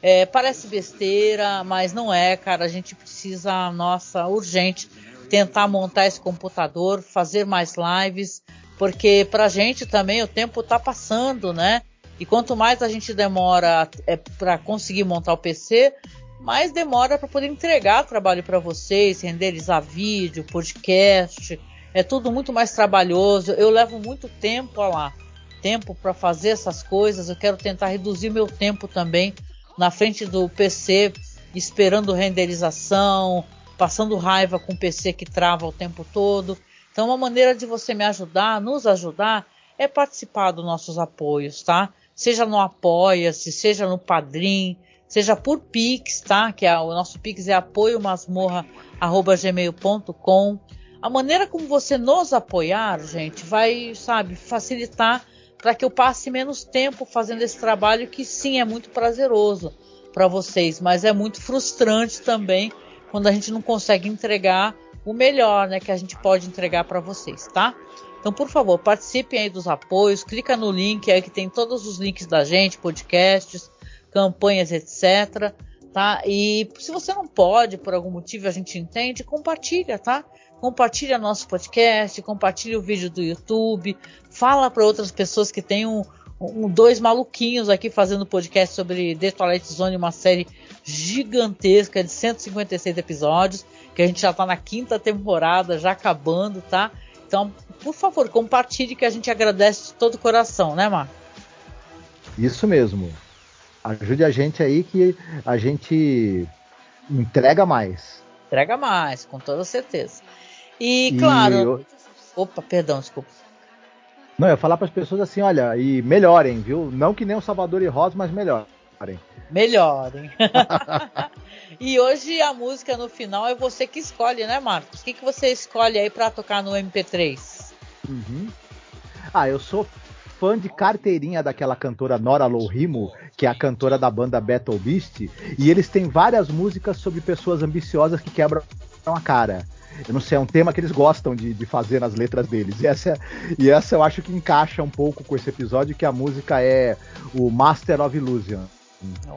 É, parece besteira, mas não é, cara. A gente precisa, nossa, urgente, tentar montar esse computador, fazer mais lives, porque pra gente também o tempo tá passando, né? E quanto mais a gente demora é, para conseguir montar o PC, mais demora para poder entregar trabalho para vocês, renderizar vídeo, podcast. É tudo muito mais trabalhoso. Eu levo muito tempo lá, tempo para fazer essas coisas. Eu quero tentar reduzir meu tempo também na frente do PC esperando renderização, passando raiva com o PC que trava o tempo todo. Então, uma maneira de você me ajudar, nos ajudar, é participar dos nossos apoios, tá? Seja no Apoia-se, seja no Padrim, seja por Pix, tá? Que é, o nosso Pix é apoiomasmorra.gmail.com. A maneira como você nos apoiar, gente, vai, sabe, facilitar para que eu passe menos tempo fazendo esse trabalho que sim é muito prazeroso para vocês, mas é muito frustrante também quando a gente não consegue entregar o melhor, né, que a gente pode entregar para vocês, tá? Então, por favor, participem aí dos apoios, clica no link aí que tem todos os links da gente, podcasts, campanhas, etc, tá? E se você não pode, por algum motivo, a gente entende, compartilha, tá? Compartilha nosso podcast, compartilha o vídeo do YouTube, fala para outras pessoas que tem um, um, dois maluquinhos aqui fazendo podcast sobre The Twilight Zone, uma série gigantesca de 156 episódios, que a gente já está na quinta temporada, já acabando, tá? Então, por favor, compartilhe que a gente agradece de todo o coração, né, Marco? Isso mesmo. Ajude a gente aí que a gente entrega mais. Entrega mais, com toda certeza. E, claro. Eu... Opa, perdão, desculpa. Não, eu ia falar para as pessoas assim, olha, e melhorem, viu? Não que nem o Salvador e Rosa, mas melhorem. Melhorem. e hoje a música no final é você que escolhe, né, Marcos? O que, que você escolhe aí para tocar no MP3? Uhum. Ah, eu sou fã de carteirinha daquela cantora Nora Lohimo, que é a cantora da banda Battle Beast, e eles têm várias músicas sobre pessoas ambiciosas que quebram a cara. Eu não sei, é um tema que eles gostam de, de fazer nas letras deles. E essa, e essa eu acho que encaixa um pouco com esse episódio, que a música é o Master of Illusion.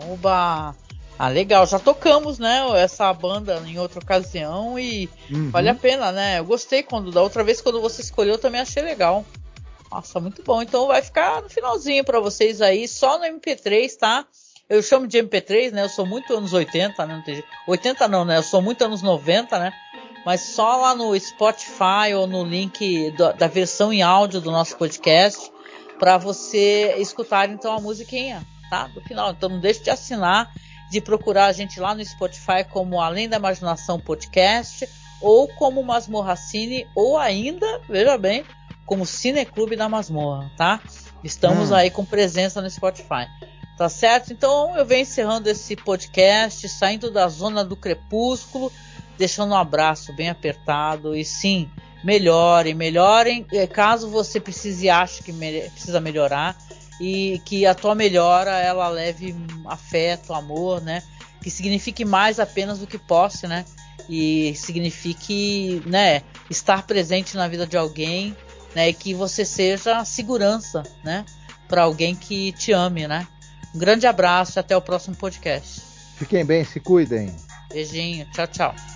Oba! Ah, legal, já tocamos, né, essa banda em outra ocasião e uhum. vale a pena, né? Eu gostei quando da outra vez quando você escolheu, eu também achei legal. Nossa, muito bom. Então vai ficar no finalzinho para vocês aí, só no MP3, tá? Eu chamo de MP3, né? Eu sou muito anos 80, né? Não tem... 80 não, né? Eu sou muito anos 90, né? Mas só lá no Spotify ou no link do, da versão em áudio do nosso podcast para você escutar então a musiquinha, tá? Do final. Então não deixe de assinar, de procurar a gente lá no Spotify como Além da Imaginação Podcast ou como Masmorra Cine ou ainda, veja bem, como Cineclube da Masmorra, tá? Estamos hum. aí com presença no Spotify. Tá certo? Então eu venho encerrando esse podcast, saindo da zona do crepúsculo deixando um abraço bem apertado e sim, melhorem, melhorem. Caso você precise e ache que me precisa melhorar e que a tua melhora ela leve afeto, amor, né? Que signifique mais apenas do que posse, né? E signifique, né, estar presente na vida de alguém né? E que você seja segurança, né? Para alguém que te ame, né? Um grande abraço e até o próximo podcast. Fiquem bem, se cuidem. Beijinho, tchau, tchau.